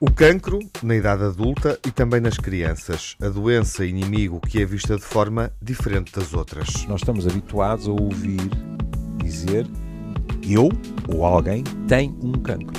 O cancro na idade adulta e também nas crianças. A doença inimigo que é vista de forma diferente das outras. Nós estamos habituados a ouvir dizer eu ou alguém tem um cancro.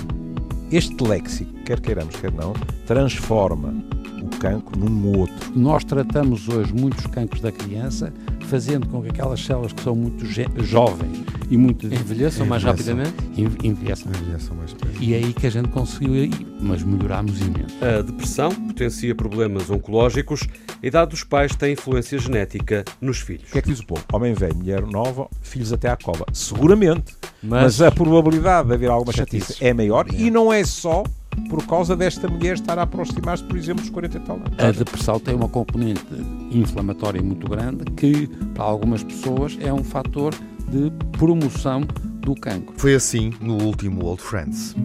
Este léxico, quer queiramos, quer não, transforma o cancro num outro. Nós tratamos hoje muitos cancros da criança, fazendo com que aquelas células que são muito jovens e muito envelheçam mais rapidamente envelheçam. envelheçam mais e é aí que a gente conseguiu mas melhorámos imenso a depressão potencia problemas oncológicos a idade dos pais tem influência genética nos filhos o que é que diz o povo? homem velho, mulher nova filhos até à cova seguramente mas, mas a probabilidade de haver alguma chatice é maior é. e não é só por causa desta mulher estar a aproximar-se, por exemplo, dos 40 e tal anos. A depressão tem uma componente inflamatória muito grande que, para algumas pessoas, é um fator de promoção do cancro. Foi assim no último Old Friends.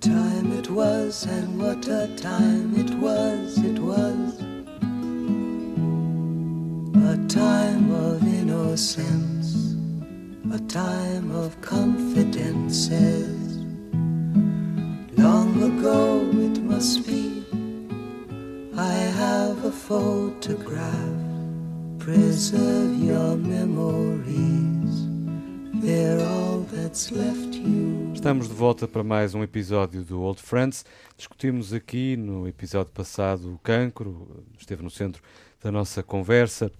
Time it was and what a time it was, it was A time of innocence, a time of confidences Long ago it must be I have a photograph Preserve your memories. They're all that's left you. Estamos de volta para mais um episódio do Old Friends. Discutimos aqui no episódio passado o cancro, esteve no centro da nossa conversa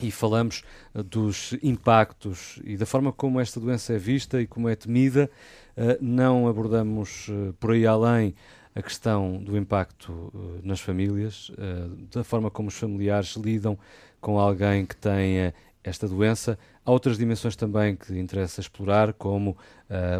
e falamos uh, dos impactos e da forma como esta doença é vista e como é temida. Uh, não abordamos uh, por aí além a questão do impacto nas famílias, da forma como os familiares lidam com alguém que tenha esta doença. Há outras dimensões também que interessa explorar, como uh,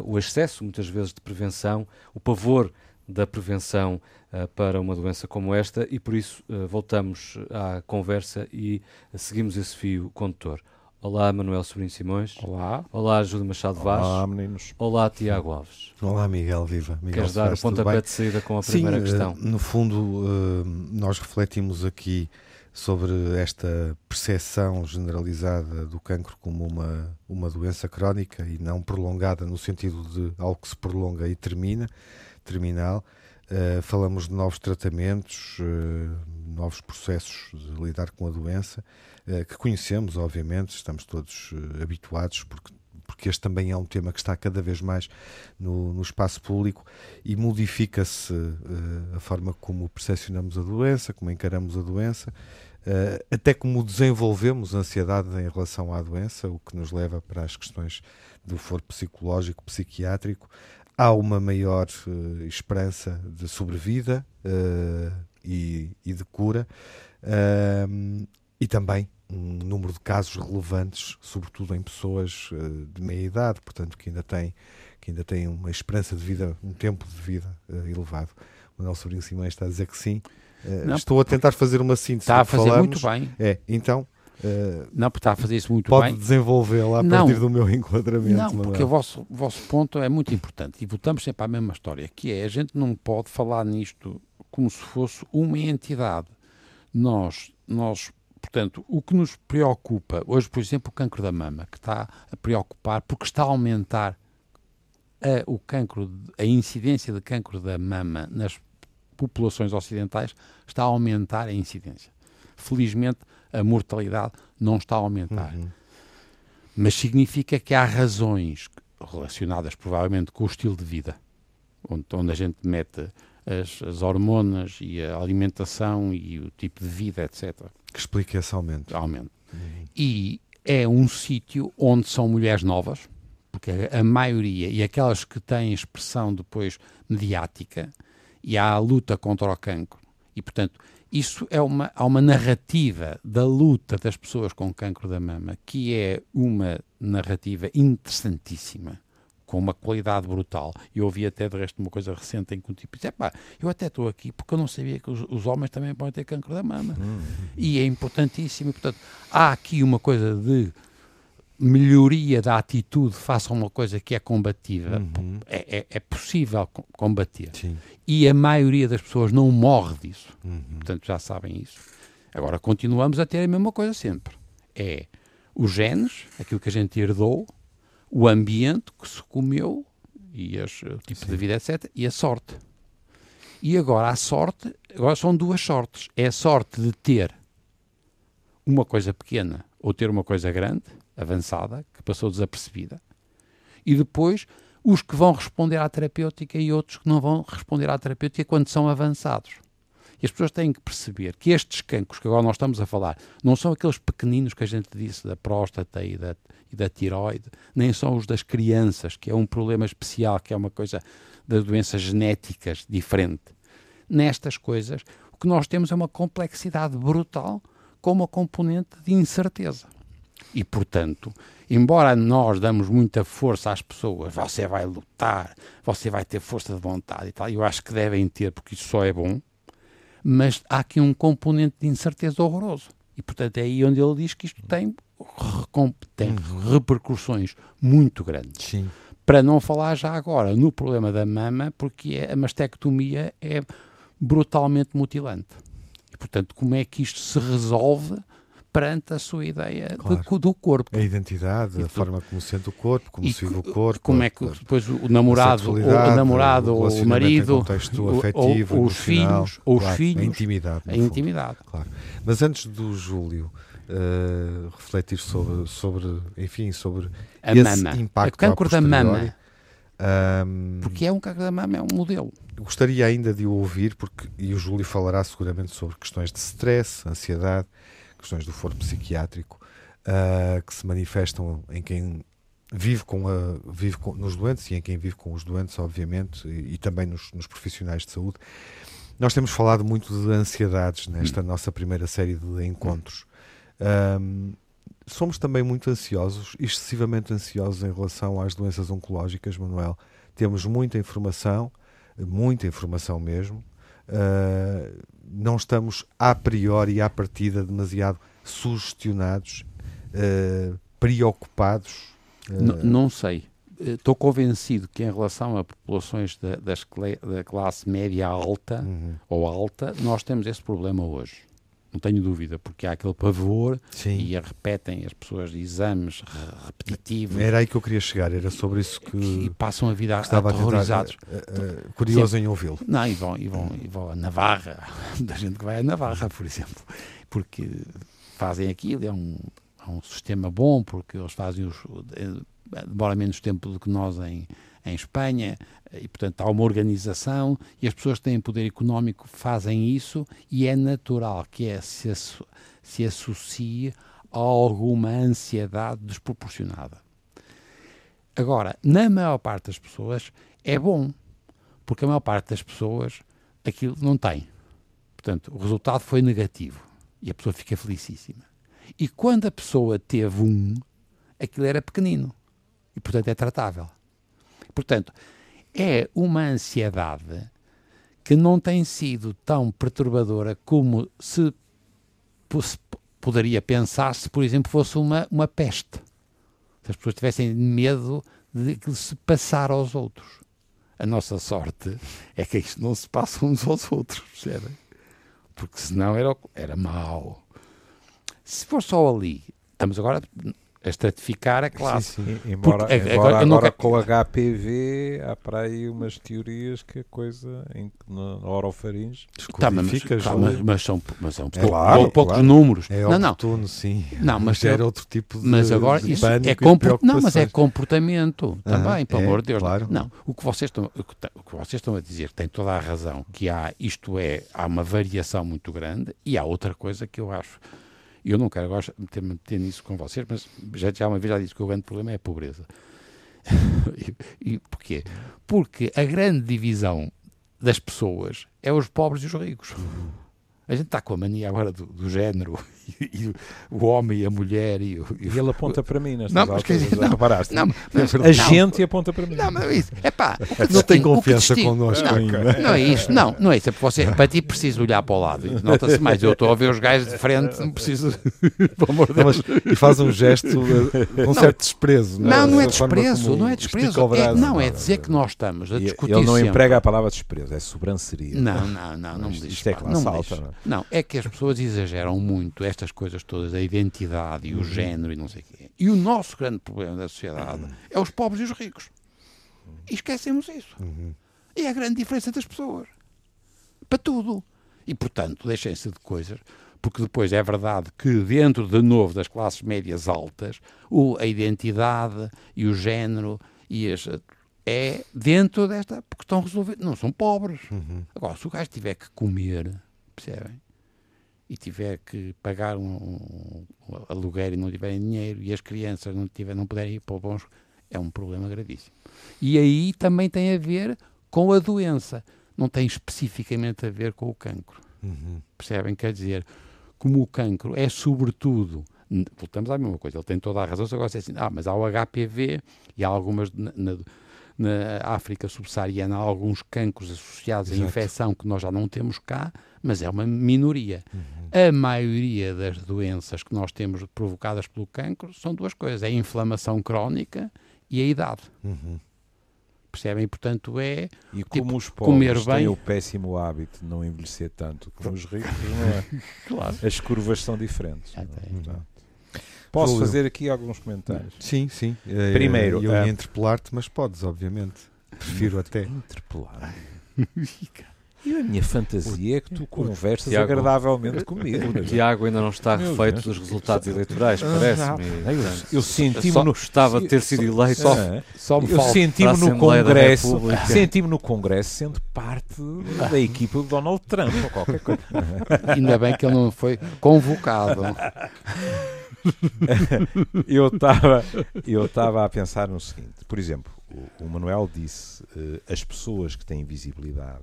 o excesso, muitas vezes, de prevenção, o pavor da prevenção uh, para uma doença como esta, e por isso uh, voltamos à conversa e seguimos esse fio condutor. Olá, Manuel Sobrinho Simões. Olá. Olá, Júlio Machado Vaz. Olá, meninos. Olá, Tiago Alves. Olá, Miguel Viva. Miguel Queres dar o pontapé de saída com a primeira Sim, questão? no fundo, nós refletimos aqui sobre esta percepção generalizada do cancro como uma, uma doença crónica e não prolongada no sentido de algo que se prolonga e termina, terminal. Uh, falamos de novos tratamentos, uh, novos processos de lidar com a doença, uh, que conhecemos, obviamente, estamos todos habituados, porque porque este também é um tema que está cada vez mais no, no espaço público e modifica-se uh, a forma como percepcionamos a doença, como encaramos a doença, uh, até como desenvolvemos ansiedade em relação à doença, o que nos leva para as questões do foro psicológico, psiquiátrico. Há uma maior uh, esperança de sobrevida e, e, de cura e também um número de casos relevantes, sobretudo em pessoas uh, de meia idade, portanto, que ainda têm, que ainda têm uma esperança de vida, um tempo de vida uh, elevado. O Manuel Sobrinho Simões está a dizer que sim. Uh, Não, estou a tentar fazer uma síntese. Está a fazer falamos. muito bem. É, então. não, porque está a fazer isso muito pode bem. Pode desenvolvê-la a não, partir do meu enquadramento. Não, Manuel. porque o vosso, o vosso ponto é muito importante e voltamos sempre à mesma história, que é a gente não pode falar nisto como se fosse uma entidade. Nós, nós Portanto, o que nos preocupa, hoje, por exemplo, o cancro da mama, que está a preocupar porque está a aumentar a, o cancro, a incidência de cancro da mama nas populações ocidentais, está a aumentar a incidência. Felizmente, a mortalidade não está a aumentar. Uhum. Mas significa que há razões relacionadas provavelmente com o estilo de vida, onde, onde a gente mete as, as hormonas e a alimentação e o tipo de vida, etc que explica esse aumento. Aumento. Uhum. E é um sítio onde são mulheres novas, porque a maioria, e aquelas que têm expressão depois mediática, e há a luta contra o cancro. E, portanto, isso é uma, há uma narrativa da luta das pessoas com cancro da mama, que é uma narrativa interessantíssima com uma qualidade brutal. E ouvi até de resto uma coisa recente em que um tipo disse: pá, eu até estou aqui porque eu não sabia que os, os, homens também podem ter cancro da mama. Uhum. E é importantíssimo. E, portanto, há aqui uma coisa de melhoria da atitude face a uma coisa que é combativa. Uhum. É, é, é, possível combater. Sim. E a maioria das pessoas não morre disso. Uhum. Portanto, já sabem isso. Agora, continuamos a ter a mesma coisa sempre. É os genes, aquilo que a gente herdou, o ambiente que se comeu e as, o tipo Sim. de vida, etc., e a sorte. E agora a sorte, agora são duas sortes. É a sorte de ter uma coisa pequena ou ter uma coisa grande, avançada, que passou desapercebida. E depois os que vão responder à terapêutica e outros que não vão responder à terapêutica quando são avançados. E as pessoas têm que perceber que estes cancros que agora nós estamos a falar não são aqueles pequeninos que a gente disse da próstata e da, e da tiroide, nem são os das crianças, que é um problema especial, que é uma coisa das doenças genéticas diferente. Nestas coisas, o que nós temos é uma complexidade brutal com uma componente de incerteza. E, portanto, embora nós damos muita força às pessoas, você vai lutar, você vai ter força de vontade e tal, eu acho que devem ter, porque isso só é bom, mas há aqui um componente de incerteza horroroso. E, portanto, é aí onde ele diz que isto tem, tem uhum. repercussões muito grandes. Sim. Para não falar já agora no problema da mama, porque é, a mastectomia é brutalmente mutilante. E, portanto, como é que isto se resolve perante a sua ideia claro. de, do corpo. A identidade, e a tu, forma como sente o corpo, como se vive o corpo. Como é que depois o namorado, o, o namorado, o, o marido, o, afetivo, ou, os filhos, ou os filhos, a intimidade. A intimidade. Claro. Mas antes do Júlio uh, refletir sobre, sobre, enfim, sobre a esse mama. impacto. O cancro da mama. Um, porque é um cancro da mama, é um modelo. Gostaria ainda de o ouvir, porque, e o Júlio falará seguramente sobre questões de stress, ansiedade, questões do foro psiquiátrico uh, que se manifestam em quem vive com a vive com, nos doentes e em quem vive com os doentes obviamente e, e também nos, nos, profissionais de saúde. Nós temos falado muito de ansiedades nesta hum. nossa primeira série de encontros. Um, somos também muito ansiosos excessivamente ansiosos em relação às doenças oncológicas Manuel. Temos muita informação muita informação mesmo. Uh, não estamos a priori, à partida, demasiado sugestionados, uh, preocupados? Uh... Não sei. Estou convencido que, em relação a populações da, das, da classe média alta uhum. ou alta, nós temos esse problema hoje. Não tenho dúvida, porque há aquele pavor Sim. e repetem as pessoas exames repetitivos. Era aí que eu queria chegar, era sobre isso que. E passam a vida aterrorizados. A tentar, uh, uh, curioso Sim. em ouvi-lo. Não, e vão, e, vão, e vão a Navarra, da gente que vai a Navarra, por exemplo, porque fazem aquilo, é um, é um sistema bom, porque eles fazem os. demora menos tempo do que nós em, em Espanha, e portanto há uma organização e as pessoas que têm poder económico fazem isso e é natural que é, se, se associe a alguma ansiedade desproporcionada. Agora, na maior parte das pessoas é bom, porque a maior parte das pessoas aquilo não tem. Portanto, o resultado foi negativo e a pessoa fica felicíssima. E quando a pessoa teve um, aquilo era pequenino e, portanto, é tratável. Portanto, é uma ansiedade que não tem sido tão perturbadora como se, se poderia pensar se, por exemplo, fosse uma, uma peste. Se as pessoas tivessem medo de que se passar aos outros. A nossa sorte é que isto não se passa uns aos outros, percebem? Porque senão era, era mau. Se for só ali, estamos agora a estratificar a classe. Sim, sim. Embora, Porque, embora agora, agora com o HPV há para aí umas teorias que a coisa em, na, orofaringe tá, mas, tá, mas, mas, são, mas são é, claro, poucos claro. números. É não, oportuno, sim. Não, mas, mas era outro tipo de Mas agora de isso é compor, não, mas é comportamento também, pelo é, amor de Deus. Claro. Não, o que vocês estão o que vocês estão a dizer tem toda a razão que há isto é há uma variação muito grande e há outra coisa que eu acho eu não quero agora meter, nisso com vocês, mas já, já uma vez já disse que o grande problema é a pobreza. e, e porquê? Porque a grande divisão das pessoas é os pobres e os ricos. A gente está com a mania agora do, do género e, e, o homem e a mulher e, e, e ele aponta para mim nestas não, alturas, dizer, não, reparaste? Não, mas, a gente aponta para mim. Não, mas isso, é pá. Não tem confiança connosco não, ainda. Não é isso, não, não é isso. É você, para ti preciso olhar para o lado. Nota-se mais, eu estou a ver os gajos de frente, não preciso. Pelo amor de Deus. e faz um gesto com um certo desprezo. Não, não, não é desprezo, não é desprezo. É, não, é dizer que nós estamos a discutir. Ele não sempre. emprega a palavra desprezo, é sobranceria. Não, não, não, não me diz. Isto é classe alta. Não, é que as pessoas exageram muito estas coisas todas, a identidade e o uhum. género e não sei o quê. E o nosso grande problema da sociedade é os pobres e os ricos. E esquecemos isso. Uhum. É a grande diferença das pessoas. para tudo. E, portanto, deixem-se de coisas, porque depois é verdade que dentro, de novo, das classes médias altas, o, a identidade e o género e as, é dentro desta, porque estão resolvidos, não são pobres. Uhum. Agora, se o gajo tiver que comer, percebem? E tiver que pagar um, um, um aluguer e não tiverem dinheiro, e as crianças não, tiver, não puderem ir para bons, é um problema gravíssimo. E aí também tem a ver com a doença, não tem especificamente a ver com o cancro. Uhum. Percebem? Quer dizer, como o cancro é sobretudo. Voltamos à mesma coisa, ele tem toda a razão. Se agora assim, ah, mas há o HPV e há algumas na, na, na África subsaariana há alguns cancros associados Exato. à infecção que nós já não temos cá, mas é uma minoria. Uhum. A maioria das doenças que nós temos provocadas pelo cancro são duas coisas: é a inflamação crónica e a idade. Uhum. Percebem? Portanto, é. E como Tipo, os comer pobres bem- têm o péssimo hábito de não envelhecer tanto como os ricos, não é? Claro. As curvas são diferentes. É? Posso fazer aqui alguns comentários? Sim, sim. Eh, Primeiro, Eu ia eh, interpelar-te, mas podes, obviamente. Prefiro até. Interpelar. E a minha fantasia é que tu conversas Tiago- agradavelmente comigo. O Tiago ainda não está refeito dos resultados eleitorais, Ah, parece-me. Eu, senti-me só no. gostava de ter sido eleito. Ah, Só me eu senti-me no Congresso, senti-me no Congresso sendo parte da equipa do Donald Trump ou qualquer coisa. Ainda bem que ele não foi convocado. eu estava eu estava a pensar no seguinte por exemplo o, o Manuel disse eh, as pessoas que têm visibilidade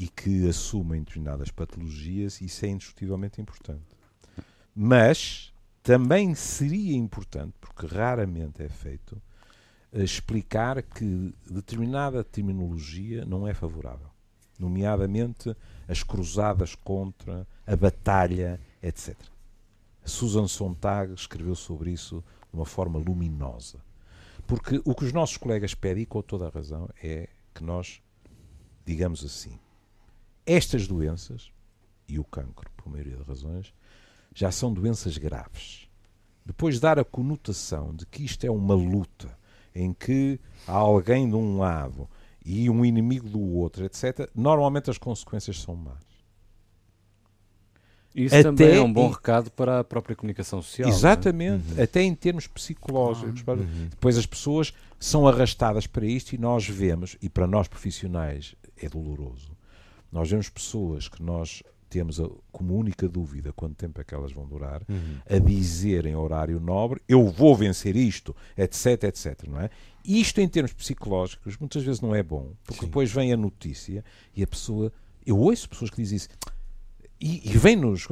e que assumem determinadas patologias isso é indiscutivelmente importante mas também seria importante porque raramente é feito eh, explicar que determinada terminologia não é favorável nomeadamente as cruzadas contra a batalha etc Susan Sontag escreveu sobre isso de uma forma luminosa. Porque o que os nossos colegas pedem, e com toda a razão, é que nós, digamos assim, estas doenças, e o cancro, por maioria das razões, já são doenças graves. Depois dar a conotação de que isto é uma luta em que há alguém de um lado e um inimigo do outro, etc., normalmente as consequências são más. Isso Até também é um bom em- recado para a própria comunicação social. é? Exatamente, até em termos psicológicos. para- Uhum. Depois as pessoas são arrastadas para isto e nós vemos, e para nós profissionais é doloroso, nós vemos pessoas que nós temos a- como única dúvida quanto tempo é que elas vão durar, Uhum. a dizer em horário nobre, eu vou vencer isto, etc, etc, não é? Isto em termos psicológicos muitas vezes não é bom, porque Sim. depois vem a notícia e a pessoa, eu ouço pessoas que dizem isso, e, e vem-nos,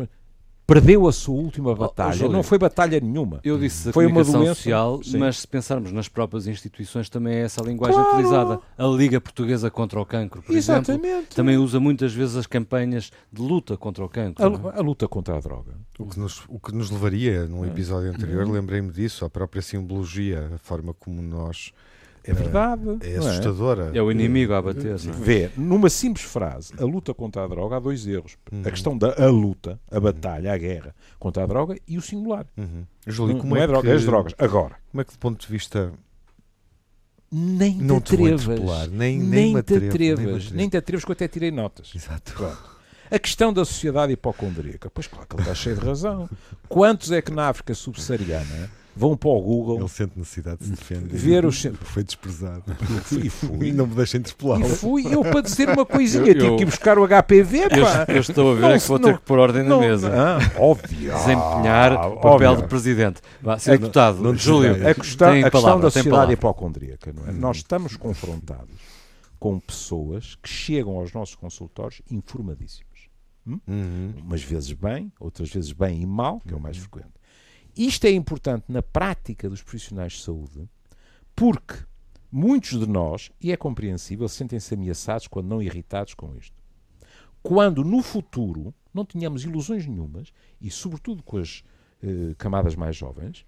perdeu a sua última batalha, Júlio, não foi batalha nenhuma. Eu disse a Foi uma doença, social, sim. mas se pensarmos nas próprias instituições também é essa a linguagem Claro. utilizada. A Liga Portuguesa contra o Cancro, por exemplo, Exatamente. também usa muitas vezes as campanhas de luta contra o cancro. A, é? a luta contra a droga. O que, nos, o que nos levaria, num É. episódio anterior, Uhum. lembrei-me disso, a própria simbologia, a forma como nós. É verdade. É não assustadora. É o inimigo a bater, não é? Vê, numa simples frase, a luta contra a droga, há dois erros. Uhum. A questão da a luta, a batalha, a guerra contra a droga e o singular. Uhum. Júlio, não como não é, é droga, que, é as drogas. Agora, Como é que, do ponto de vista. nem Não te atrevas. nem- nem nem te atrevo, nem atrevas. atrevo. Nem te atrevas que eu até tirei notas. Exato. Pronto. A questão da sociedade hipocondríaca. Pois claro que ele está cheio de razão. Quantos é que na África subsaariana vão para o Google Ele sente necessidade de se defender. ver os. Foi desprezado. E fui. E não me deixem interpelá-lo. E fui eu para dizer uma coisinha, Eu- tive eu- que ir buscar o HPV, Eu, pá. eu estou a ver Não, é que vou não- ter que pôr ordem na Não, mesa. ah, óbvio. Desempenhar Ah, o papel óbvio. de presidente. Vá, É Sr. que- deputado, não Júlio. A questão, tem a questão palavra, da tem sociedade palavra. hipocondríaca, não é? Nós estamos confrontados com pessoas que chegam aos nossos consultórios informadíssimos. Uhum. Umas vezes bem, outras vezes bem e mal, que é o mais frequente. Isto é importante na prática dos profissionais de saúde, porque muitos de nós, e é compreensível, sentem-se ameaçados quando não irritados com isto. Quando no futuro não tenhamos ilusões nenhumas, e sobretudo com as eh, camadas mais jovens,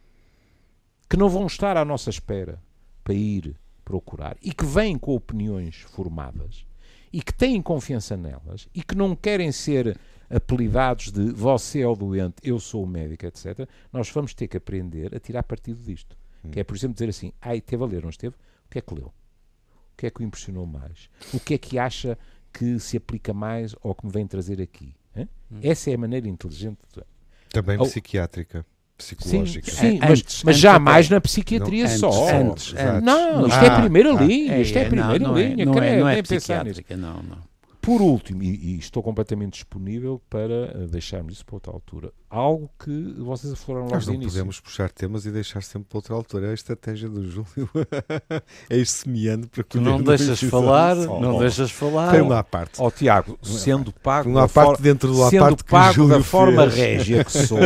que não vão estar à nossa espera para ir procurar e que vêm com opiniões formadas e que têm confiança nelas e que não querem ser apelidados de você é o doente, eu sou o médico, etc., nós vamos ter que aprender a tirar partido disto. Que é, por exemplo, dizer assim: ai, teve a ler, não esteve? O que é que leu? O que é que o impressionou mais? O que é que acha que se aplica mais ao que me vem trazer aqui. Hã? Essa é a maneira inteligente. de- Também Oh. psiquiátrica, Sim, psicológica. sim, É, mas, antes- mas jamais na psiquiatria Não, só. antes, antes, Não, isto é Ah, primeira ah. linha, isto é, primeira não, linha, não é, credo, não é pensar nisso. psiquiátrica, não, não. Por último, e, e estou completamente disponível para eh, deixarmos isso para outra altura, algo que vocês logo Nós de não início. podemos puxar temas e deixar sempre para outra altura. É a estratégia do Júlio. é ir semeando para colher não no deixas falar, só. não Oh. deixas falar. Tem uma à parte. Ó Tiago, sendo pago, Uma parte for- dentro do sendo parte que pago Júlio da forma fez. régia que sou,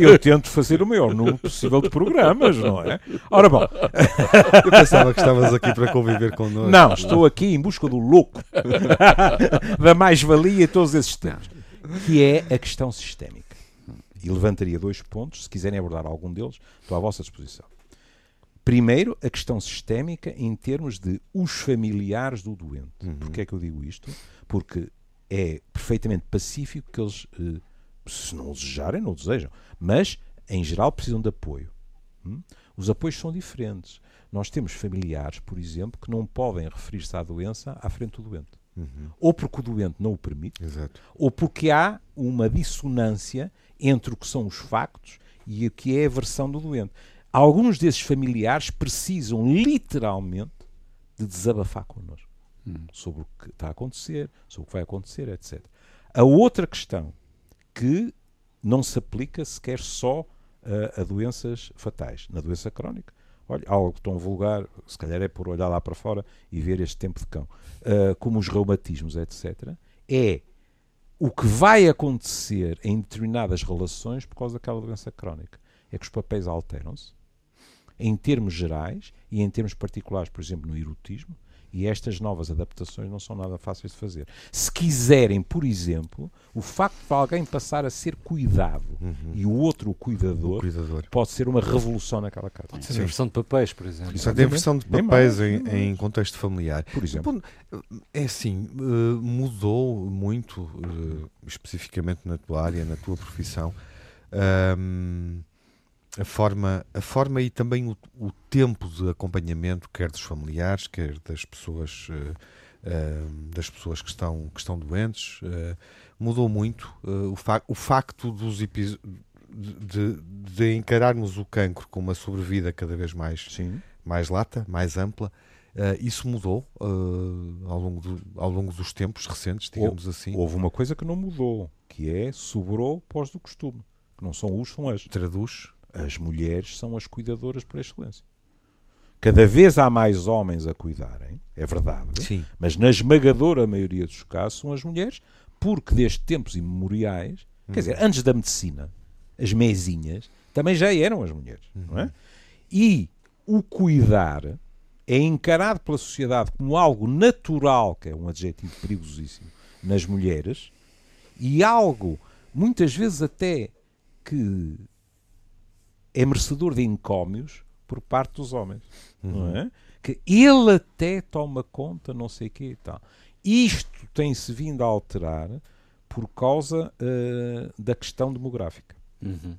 eu tento fazer o maior número possível de programas, não é? Ora bom, Eu pensava que estavas aqui para conviver connosco. não, estou aqui em busca do louco, da mais-valia e todos esses temas, que é a questão sistémica. E levantaria dois pontos, se quiserem abordar algum deles, estou à vossa disposição. Primeiro, a questão sistémica em termos de os familiares do doente. Uhum. Porquê é que eu digo isto? Porque é perfeitamente pacífico que eles, eh, se não o desejarem, não o desejam, mas em geral precisam de apoio. Hum? Os apoios são diferentes. Nós temos familiares, por exemplo, que não podem referir-se à doença à frente do doente. Uhum, Ou porque o doente não o permite, Exato. ou porque há uma dissonância entre o que são os factos e o que é a versão do doente. Alguns desses familiares precisam literalmente de desabafar connosco sobre o que está a acontecer, sobre o que vai acontecer, etc. A outra questão que não se aplica sequer só a, a doenças fatais. Na doença crónica, olha, algo tão vulgar, se calhar é por olhar lá para fora e ver este tempo de cão, ah, como os reumatismos, etc., é o que vai acontecer em determinadas relações por causa daquela doença crónica. É que os papéis alteram-se, em termos gerais e em termos particulares, por exemplo, no erotismo, e estas novas adaptações não são nada fáceis de fazer. Se quiserem, por exemplo, o facto de alguém passar a ser cuidado e o outro o O cuidador, cuidador. pode ser uma revolução naquela casa. Pode ser a versão de papéis, por exemplo. Portanto, a inversão de papéis mais, em, em contexto familiar. Por exemplo. É assim, eh, mudou muito, eh, especificamente na tua área, na tua profissão, ahm, a, forma, a forma e também o, o tempo de acompanhamento, quer dos familiares, quer das pessoas, eh, ahm, das pessoas que, estão, que estão doentes. eh, mudou muito o, fa- o facto dos de- de encararmos o cancro com uma sobrevida cada vez mais Sim. mais lata, mais ampla. Uh, isso mudou uh, ao, longo do- ao longo dos tempos recentes, digamos assim. Houve uma coisa que não mudou, que é sobrou pós do costume. Que não são os, são as. Traduz. As mulheres são as cuidadoras por excelência. Cada vez há mais homens a cuidarem, é verdade, Sim. mas na esmagadora maioria dos casos são as mulheres, porque desde tempos imemoriais, quer dizer, antes da medicina, as mesinhas também já eram as mulheres, não é? E o cuidar é encarado pela sociedade como algo natural, que é um adjetivo perigosíssimo, nas mulheres, e algo, muitas vezes até, que é merecedor de encómios por parte dos homens. Não é? Que ele até toma conta, não sei o quê e tal. Isto tem-se vindo a alterar por causa eh, da questão demográfica. Uhum.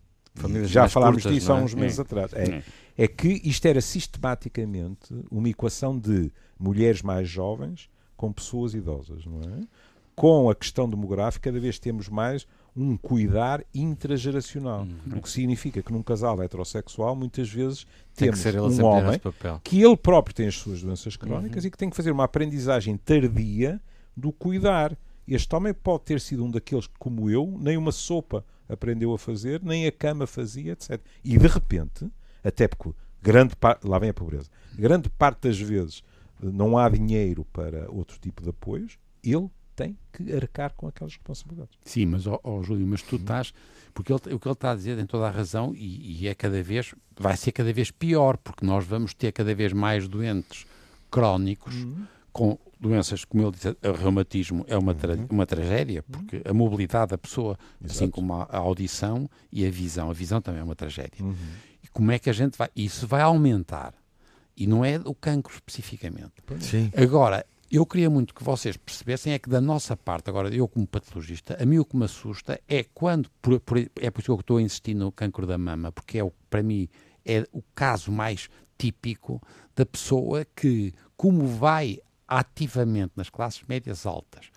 Já falámos curtas, disso há é? uns meses É. atrás. É, É. é que isto era sistematicamente uma equação de mulheres mais jovens com pessoas idosas, não é? Com a questão demográfica, cada vez temos mais um cuidar intrageracional. Uhum. O que significa que num casal heterossexual, muitas vezes, Tem que temos um homem que ele próprio tem as suas doenças crónicas Uhum. e que tem que fazer uma aprendizagem tardia do cuidar. Este homem pode ter sido um daqueles que, como eu, nem uma sopa aprendeu a fazer, nem a cama fazia, etc. E de repente, até porque grande parte, lá vem a pobreza, grande parte das vezes eh, não há dinheiro para outro tipo de apoios, ele tem que arcar com aquelas responsabilidades. Sim, mas, ó, ó, Júlio, mas tu estás. Porque ele- o que ele está a dizer tem toda a razão e, e é cada vez. Vai ser cada vez pior, porque nós vamos ter cada vez mais doentes crónicos com doenças, como ele disse, o reumatismo é uma, tra- uma tragédia, porque a mobilidade da pessoa, assim Exato. como a, a audição e a visão, a visão também é uma tragédia. Uhum. E como é que a gente vai. Isso vai aumentar. E não é o cancro especificamente. Sim. Agora, eu queria muito que vocês percebessem é que da nossa parte, agora eu como patologista, a mim o que me assusta é quando, por- por- é por isso que eu estou a insistir no cancro da mama, porque é o, para mim é o caso mais típico da pessoa que, como vai ativamente nas classes médias altas,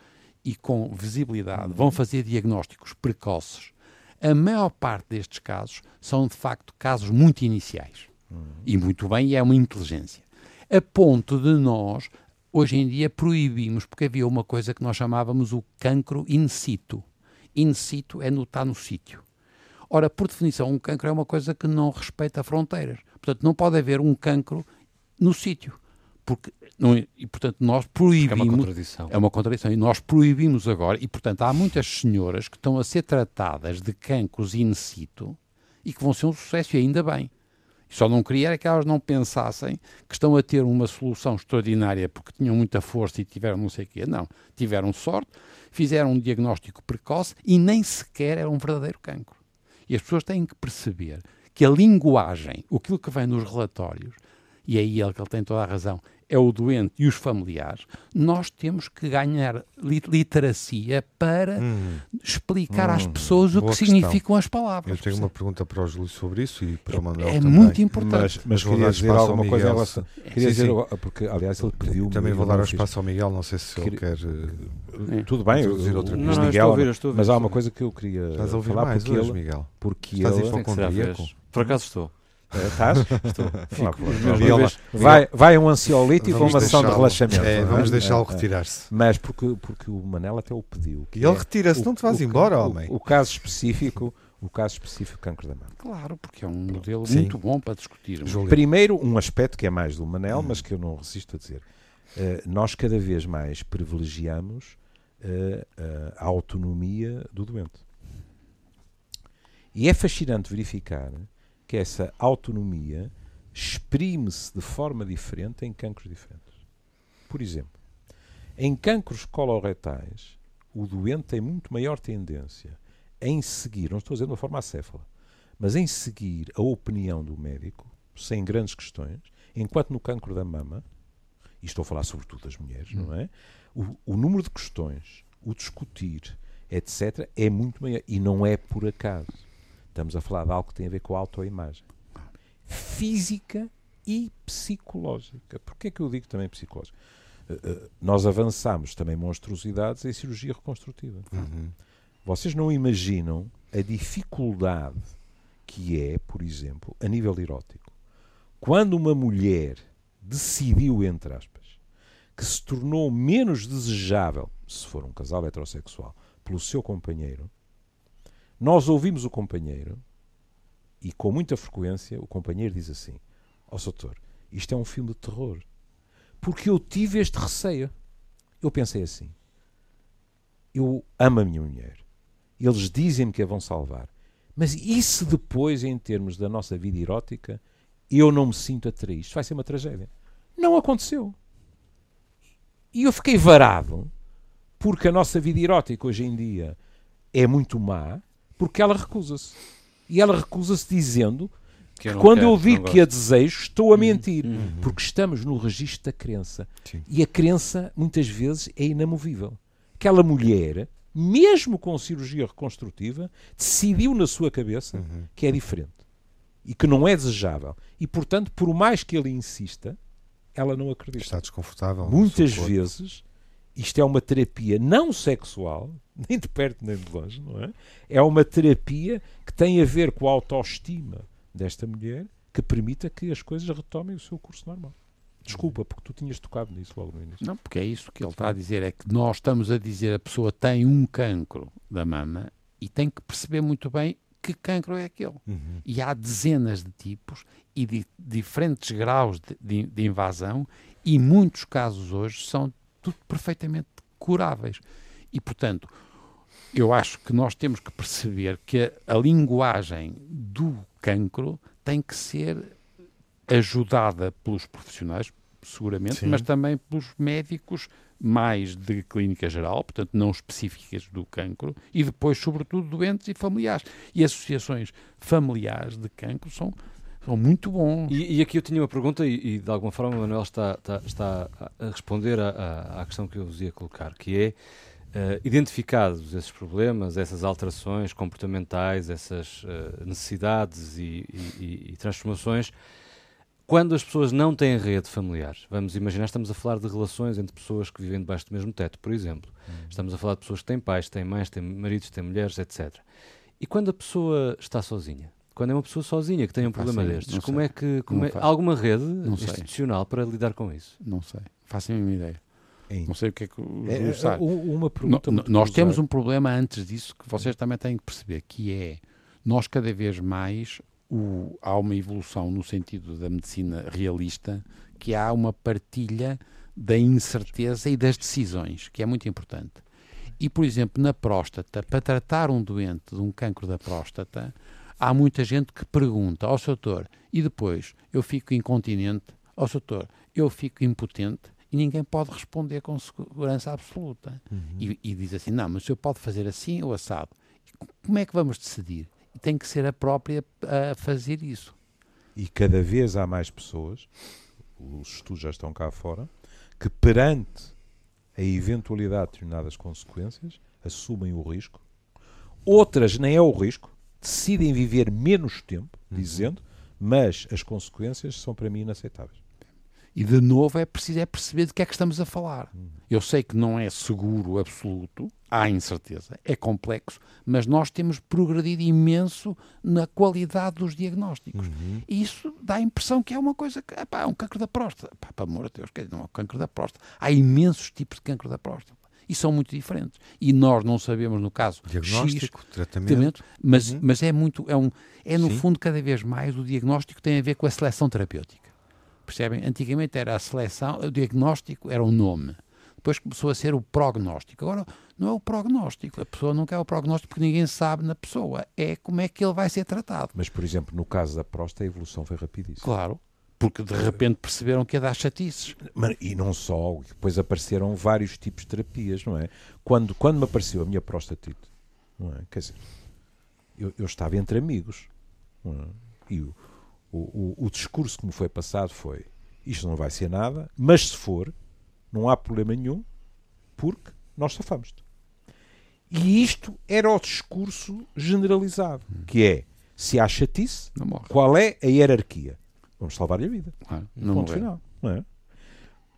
e com visibilidade vão fazer diagnósticos precoces, a maior parte destes casos são de facto casos muito iniciais. E muito bem, e é uma inteligência. A ponto de nós, hoje em dia, proibimos, porque havia uma coisa que nós chamávamos o cancro in situ. In situ é no, está no sítio. Ora, por definição, um cancro é uma coisa que não respeita fronteiras. Portanto, não pode haver um cancro no sítio. Porque, não, e, portanto, nós proibimos. É uma contradição. É uma contradição. E nós proibimos agora, e, portanto, há muitas senhoras que estão a ser tratadas de cancros in situ e que vão ser um sucesso, e ainda bem. Só não queria era que elas não pensassem que estão a ter uma solução extraordinária porque tinham muita força e tiveram não sei o quê. Não. Tiveram sorte, fizeram um diagnóstico precoce e nem sequer era um verdadeiro cancro. E as pessoas têm que perceber que a linguagem, aquilo que vem nos relatórios, e aí ele, ele tem toda a razão, é o doente e os familiares, nós temos que ganhar literacia para hum. explicar hum. às pessoas o que questão. significam as palavras. Eu tenho uma pergunta para o Júlio sobre isso e para o Manuel é, também. muito importante. Mas, mas queria dizer alguma coisa em relação... Queria sim, dizer, sim. porque aliás ele pediu... Também vou dar o espaço ao Miguel, não sei se ele quer... Uh, Tudo bem, eu, outra não, não, Miguel, ouvir, mas há uma coisa que eu queria Estás a ouvir falar mais porque hoje, ele, Miguel? Porque Estás ele... Por acaso estou. Estás? Estou. vai, vai um ansiolito e uma sessão de relaxamento. É, vamos deixá-lo retirar-se. Mas porque, porque o Manel até o pediu. E ele retira-se, não te vais embora, homem. O, o caso específico o caso específico cancro da mama. Claro, porque é um modelo Sim. muito bom para discutir. Primeiro, um aspecto que é mais do Manel, hum. mas que eu não resisto a dizer. Uh, nós cada vez mais privilegiamos uh, uh, a autonomia do doente. E é fascinante verificar que essa autonomia exprime-se de forma diferente em cancros diferentes. Por exemplo, em cancros coloretais, o doente tem muito maior tendência em seguir, não estou a dizer de uma forma acéfala, mas em seguir a opinião do médico, sem grandes questões, enquanto no cancro da mama, e estou a falar sobretudo das mulheres, hum. não é? O, o número de questões, o discutir, etc., é muito maior. E não é por acaso. Estamos a falar de algo que tem a ver com a autoimagem. Física e psicológica. Porquê é que eu digo também psicológica? Uh, uh, nós avançamos também monstruosidades em cirurgia reconstrutiva. Uhum. Vocês não imaginam a dificuldade que é, por exemplo, a nível erótico. Quando uma mulher decidiu, entre aspas, que se tornou menos desejável, se for um casal heterossexual, pelo seu companheiro, nós ouvimos o companheiro e com muita frequência o companheiro diz assim: Ó oh, isto é um filme de terror. Porque eu tive este receio. Eu pensei assim: eu amo a minha mulher. Eles dizem-me que a vão salvar. Mas e se depois, em termos da nossa vida erótica, eu não me sinto atraído? Isto vai ser uma tragédia. Não aconteceu. E eu fiquei varado porque a nossa vida erótica hoje em dia é muito má porque ela recusa-se. E ela recusa-se dizendo que, quando quero, eu digo que a desejo, estou a mentir. Uhum. Porque estamos no registro da crença. Sim. E a crença, muitas vezes, é inamovível. Aquela mulher, mesmo com cirurgia reconstrutiva, decidiu na sua cabeça uhum. que é diferente. E que não é desejável. E, portanto, por mais que ele insista, ela não acredita. Está desconfortável. Muitas vezes isto é uma terapia não sexual, nem de perto nem de longe, não é? É uma terapia que tem a ver com a autoestima desta mulher que permita que as coisas retomem o seu curso normal. Desculpa, porque tu tinhas tocado nisso logo no início. Não, porque é isso que ele está a dizer, é que nós estamos a dizer a pessoa tem um cancro da mama e tem que perceber muito bem que cancro é aquele. Uhum. E há dezenas de tipos e de diferentes graus de, de, de invasão e muitos casos hoje são tudo perfeitamente curáveis. E, portanto, eu acho que nós temos que perceber que a, a linguagem do cancro tem que ser ajudada pelos profissionais, seguramente, Sim. mas também pelos médicos mais de clínica geral, portanto não específicas do cancro, e depois, sobretudo, doentes e familiares. E associações familiares de cancro são são muito bons. E, e, aqui eu tinha uma pergunta, e, e de alguma forma o Manuel está, está, está a responder à, à questão que eu vos ia colocar, que é uh, identificados esses problemas, essas alterações comportamentais, essas uh, necessidades e, e, transformações, quando as pessoas não têm rede familiar, vamos imaginar, estamos a falar de relações entre pessoas que vivem debaixo do mesmo teto, por exemplo. Uhum. Estamos a falar de pessoas que têm pais, têm mães, têm maridos, têm mulheres, etc. E quando a pessoa está sozinha? Quando é uma pessoa sozinha que tem um problema destes, como é que. Como é, alguma rede institucional para lidar com isso? Não sei. Façam uma ideia. Não sei o que é que o é, é, Uma pergunta. No, nós temos um problema antes disso que vocês também têm que perceber, que é nós cada vez mais o, há uma evolução no sentido da medicina realista, que há uma partilha da incerteza e das decisões, que é muito importante. E, por exemplo, na próstata, para tratar um doente de um cancro da próstata, há muita gente que pergunta ao doutor, e depois eu fico incontinente, ao doutor, eu fico impotente, e ninguém pode responder com segurança absoluta. Uhum. E, e, diz assim: não, mas o senhor pode fazer assim ou assado. Como é que vamos decidir? tem que ser a própria a fazer isso. E cada vez há mais pessoas, os estudos já estão cá fora, que perante a eventualidade de determinadas consequências assumem o risco. Outras nem é o risco, decidem viver menos tempo, uhum. dizendo, mas as consequências são para mim inaceitáveis. E de novo é preciso é perceber de que é que estamos a falar. Eu sei que não é seguro absoluto, há incerteza, é complexo, mas nós temos progredido imenso na qualidade dos diagnósticos. Uhum. E isso dá a impressão que é uma coisa que epá, é um cancro da próstata. Epá, pelo amor de Deus, não é um cancro da próstata. Há imensos tipos de cancro da próstata. E são muito diferentes. E nós não sabemos, no caso, diagnóstico, X, tratamento, mas, uhum. mas é muito, é, um, é no Sim. fundo, cada vez mais o diagnóstico tem a ver com a seleção terapêutica. Percebem? Antigamente era a seleção, o diagnóstico era o nome. Depois começou a ser o prognóstico. Agora não é o prognóstico. A pessoa não quer o prognóstico porque ninguém sabe na pessoa. É como é que ele vai ser tratado. Mas, por exemplo, no caso da próstata, a evolução foi rapidíssima. Claro. Porque de repente perceberam que ia dar chatices. E não só, depois apareceram vários tipos de terapias, não é? Quando, quando me apareceu a minha prostatite, não é? Quer dizer, eu, eu estava entre amigos. É? E o, o, o, o discurso que me foi passado foi: isto não vai ser nada, mas se for, não há problema nenhum, porque nós safamos-te. E isto era o discurso generalizado, que é, se há chatice, qual é a hierarquia? Vamos salvar-lhe a vida. Ah, não Ponto final. Não é?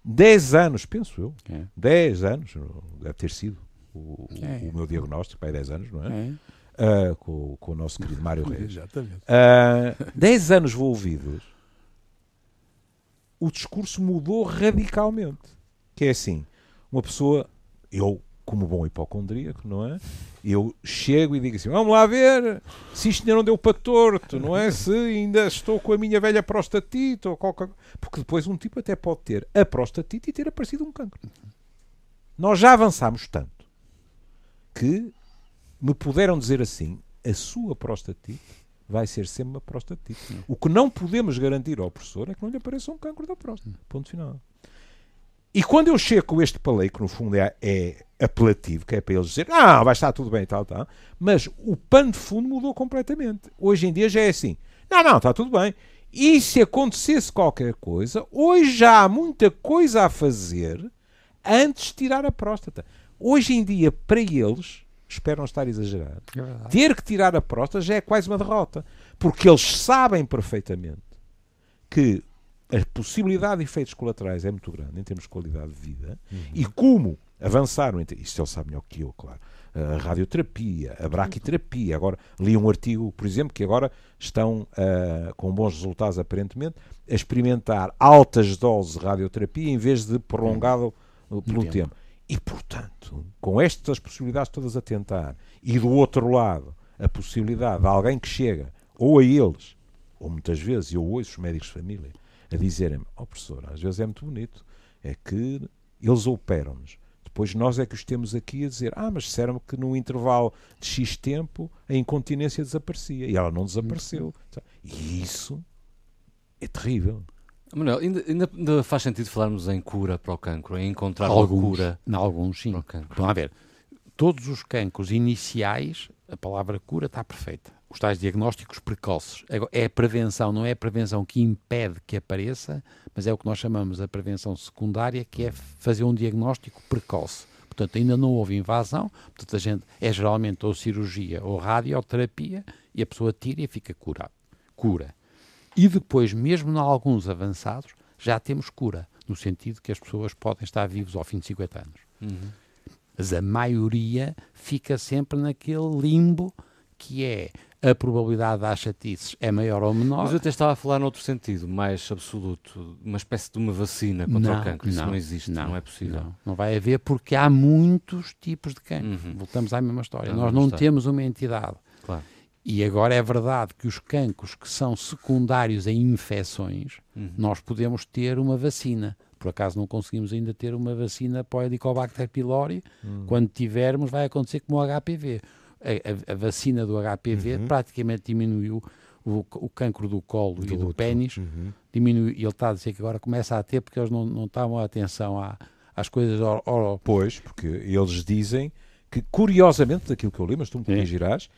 Dez anos, penso eu. É. Dez anos, deve ter sido o, é. o meu diagnóstico, vai dez anos, não é? é uh, com, com, o nosso querido Mário Reis. Exatamente. Uh, dez anos envolvidos, o discurso mudou radicalmente. Que é assim, uma pessoa, eu como bom hipocondríaco, não é? Eu chego e digo assim: vamos lá ver se isto ainda não deu para torto, não é? Se ainda estou com a minha velha prostatite ou qualquer Porque depois um tipo até pode ter a prostatite e ter aparecido um cancro. Nós já avançámos tanto que me puderam dizer assim: a sua prostatite vai ser sempre uma prostatite. O que não podemos garantir ao professor é que não lhe apareça um cancro da próstata. Ponto final. E quando eu chego com este palei, que no fundo é, é apelativo, que é para eles dizer, ah, vai estar tudo bem e tal, tal, mas o pano de fundo mudou completamente. Hoje em dia já é assim, não, não, está tudo bem. E se acontecesse qualquer coisa, hoje já há muita coisa a fazer antes de tirar a próstata. Hoje em dia, para eles, espero não estar exagerado, é ter que tirar a próstata já é quase uma derrota. Porque eles sabem perfeitamente que a possibilidade de efeitos colaterais é muito grande em termos de qualidade de vida uhum. e como avançaram, isto ele sabe melhor que eu, claro, a radioterapia, a braquiterapia. Agora li um artigo, por exemplo, que agora estão uh, com bons resultados aparentemente a experimentar altas doses de radioterapia em vez de prolongado uhum. pelo tempo. tempo. E, portanto, com estas possibilidades todas a tentar, e do outro lado, a possibilidade de alguém que chega, ou a eles, ou muitas vezes eu ouço os médicos de família, a dizerem-me: Ó oh, professor, às vezes é muito bonito, é que eles operam-nos. Depois nós é que os temos aqui a dizer: Ah, mas disseram-me que no intervalo de X tempo a incontinência desaparecia. E ela não desapareceu. E isso é terrível. Manuel, ainda, ainda, faz sentido falarmos em cura para o cancro, em encontrar alguns, uma cura? Em alguns, sim. Vamos a ver. Todos os cancros iniciais, a palavra cura está perfeita. Os tais diagnósticos precoces. É a prevenção, não é a prevenção que impede que apareça, mas é o que nós chamamos a prevenção secundária, que é fazer um diagnóstico precoce. Portanto, ainda não houve invasão, portanto, a gente é geralmente ou cirurgia ou radioterapia e a pessoa tira e fica curada. Cura. E depois, mesmo em alguns avançados, já temos cura, no sentido que as pessoas podem estar vivos ao fim de 50 anos. Uhum. Mas a maioria fica sempre naquele limbo que é a probabilidade das chatices é maior ou menor. Mas eu até estava a falar noutro sentido, mais absoluto, uma espécie de uma vacina contra Não, o cancro. Isso não, não, existe, não, é possível. Não, não vai haver porque há muitos tipos de cancro. Uhum. Voltamos à mesma história. Ah, Nós não temos uma entidade. Claro. E agora é verdade que os cancros que são secundários a infecções, Uhum. nós podemos ter uma vacina. Por acaso não conseguimos ainda ter uma vacina para o Helicobacter pylori. Hum. Quando tivermos, vai acontecer como o HPV. A, a- vacina do HPV Uhum. praticamente diminuiu o, o cancro do colo e do pênis. Uhum. Diminuiu, e ele está a dizer que agora começa a ter porque eles não, não estavam a atenção à- às coisas. Ao- Pois, porque eles dizem que, curiosamente, daquilo que eu li, mas tu me corrigirás,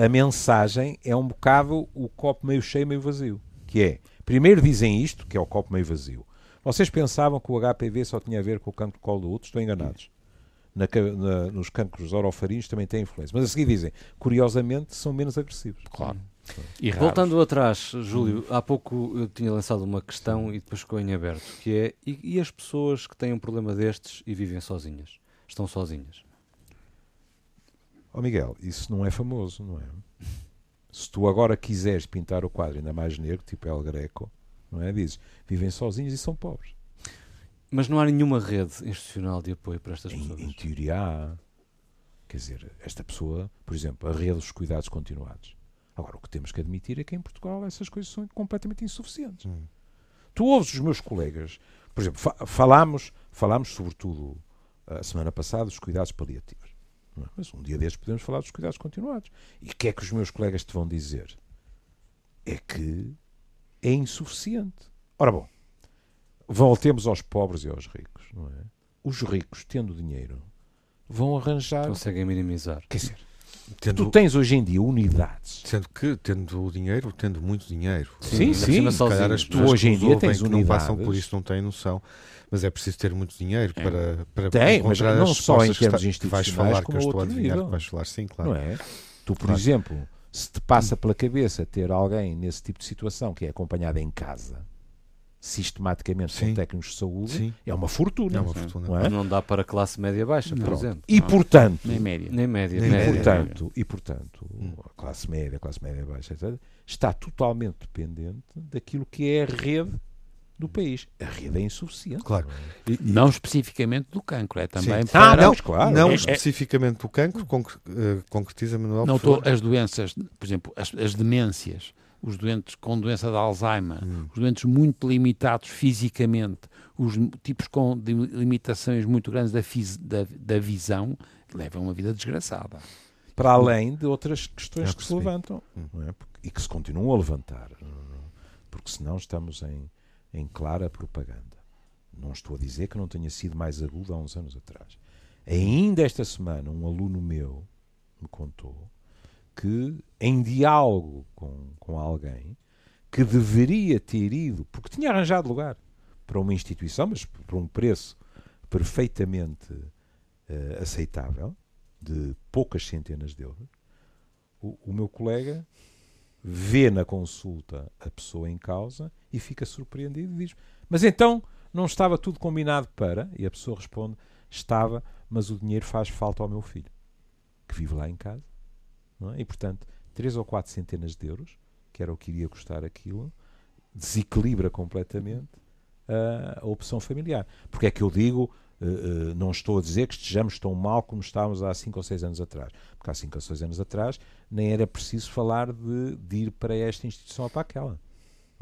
a, a mensagem é um bocado o copo meio cheio, meio vazio. Que é, primeiro dizem isto, que é o copo meio vazio. Vocês pensavam que o HPV só tinha a ver com o cancro do colo do útero? Estão enganados. Na na- nos cancros orofarinhos também tem influência. Mas a seguir dizem, curiosamente, são menos agressivos. claro. E. Voltando atrás, Júlio, há pouco eu tinha lançado uma questão e depois ficou em aberto, que é, e, e as pessoas que têm um problema destes e vivem sozinhas? Estão sozinhas? Ó Miguel, isso não é famoso, não é? Se tu agora quiseres pintar o quadro ainda mais negro, tipo El Greco, não é? Dizes, vivem sozinhos e são pobres. Mas não há nenhuma rede institucional de apoio para estas Em, pessoas? em teoria há. Quer dizer, esta pessoa, por exemplo, a rede dos cuidados continuados. Agora, o que temos que admitir é que em Portugal essas coisas são completamente insuficientes. Hum. Tu ouves os meus colegas, por exemplo, fa falámos, falámos sobretudo a semana passada dos cuidados paliativos. não é? Mas um dia destes podemos falar dos cuidados continuados. E o que é que os meus colegas te vão dizer? É que é insuficiente. Ora bom, voltemos aos pobres e aos ricos, não é? Os ricos, tendo dinheiro, vão arranjar. Conseguem minimizar. Quer dizer, Tendo, tu tens hoje em dia unidades. Sendo que, tendo o dinheiro, tendo muito dinheiro. Sim, sim. Se calhar as pessoas hoje em que dia tens que não passam por unidades. isso não têm noção. Mas é preciso ter muito dinheiro É. para, para Tem, mas não as só em que termos está- que vais institucionais, falar, que como eu a estou a adivinhar que vais falar, sim, claro. Não é? Tu, por Claro. exemplo, se te passa pela cabeça ter alguém nesse tipo de situação que é acompanhado em casa, sistematicamente Sim. com técnicos de saúde, Sim, é uma fortuna. é uma Sim. fortuna. Não é? Não dá para classe média-baixa, por Não. exemplo. E Não. portanto, Nem média. Nem média. Nem média. portanto, e portanto, Hum. a classe média, a classe média baixa, etc., está totalmente dependente daquilo que é a rede do país. A rede é insuficiente. Claro. não é? E- e- Não especificamente do cancro, é também Sim. para... Ah, não, claro. não É- é- especificamente do cancro, concre- eh, concretiza, Manuel. Não por estou, as doenças, por exemplo, as, as demências, os doentes com doença de Alzheimer, Hum. os doentes muito limitados fisicamente, os tipos com limitações muito grandes da, fis- da, da visão, levam uma vida desgraçada. Para além de outras questões que se levantam Hum. não é? E que se continuam a levantar, porque senão estamos em, em clara propaganda. Não estou a dizer que não tenha sido mais agudo há uns anos atrás. Ainda esta semana, um aluno meu me contou que, em diálogo com, com alguém, que deveria ter ido, porque tinha arranjado lugar para uma instituição, mas por um preço perfeitamente eh, aceitável, de poucas centenas de euros, o, o meu colega vê na consulta a pessoa em causa e fica surpreendido e diz: Mas então não estava tudo combinado para? E a pessoa responde: Estava, mas o dinheiro faz falta ao meu filho, que vive lá em casa. É? E portanto, três ou quatro centenas de euros, que era o que iria custar aquilo, desequilibra completamente a, opção familiar. Porque é que eu digo, eh, eh, não estou a dizer que estejamos tão mal como estávamos há 5 ou 6 anos atrás. Porque há 5 ou 6 anos atrás nem era preciso falar de, de ir para esta instituição ou para aquela.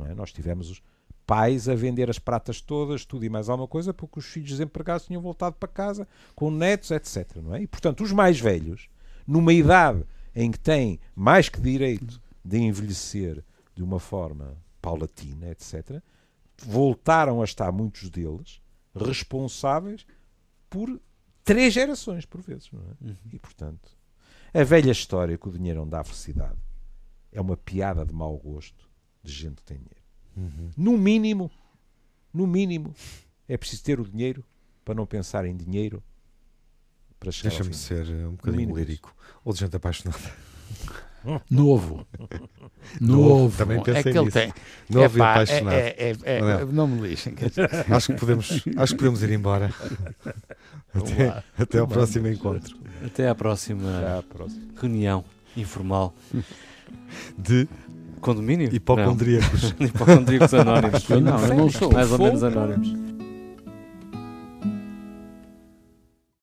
É? Nós tivemos os pais a vender as pratas todas, tudo e mais alguma coisa, porque os filhos desempregados tinham voltado para casa com netos, etc. Não é? E, portanto, os mais velhos, numa idade em que têm mais que direito de envelhecer de uma forma paulatina, etc., voltaram a estar muitos deles responsáveis por três gerações, por vezes. Não é? Uhum. E, portanto, a velha história que o dinheiro não dá felicidade é uma piada de mau gosto de gente que tem dinheiro. Uhum. No mínimo, no mínimo, é preciso ter o dinheiro para não pensar em dinheiro para chegar Deixa-me ser eh, um bocadinho lírico. Ou de gente apaixonada. Novo. Novo. Também pensei é que ele nisso. tem. Novo e Epá, apaixonado. É, é, é, Não. é, não me lixem. Acho que podemos, acho que podemos ir embora. Até, até ao próximo encontro. Até à próxima Até à próxima. reunião informal. De Condomínio? hipocondríacos. Não. Hipocondríacos anónimos. Não, eu não sou. Mais ou menos anónimos.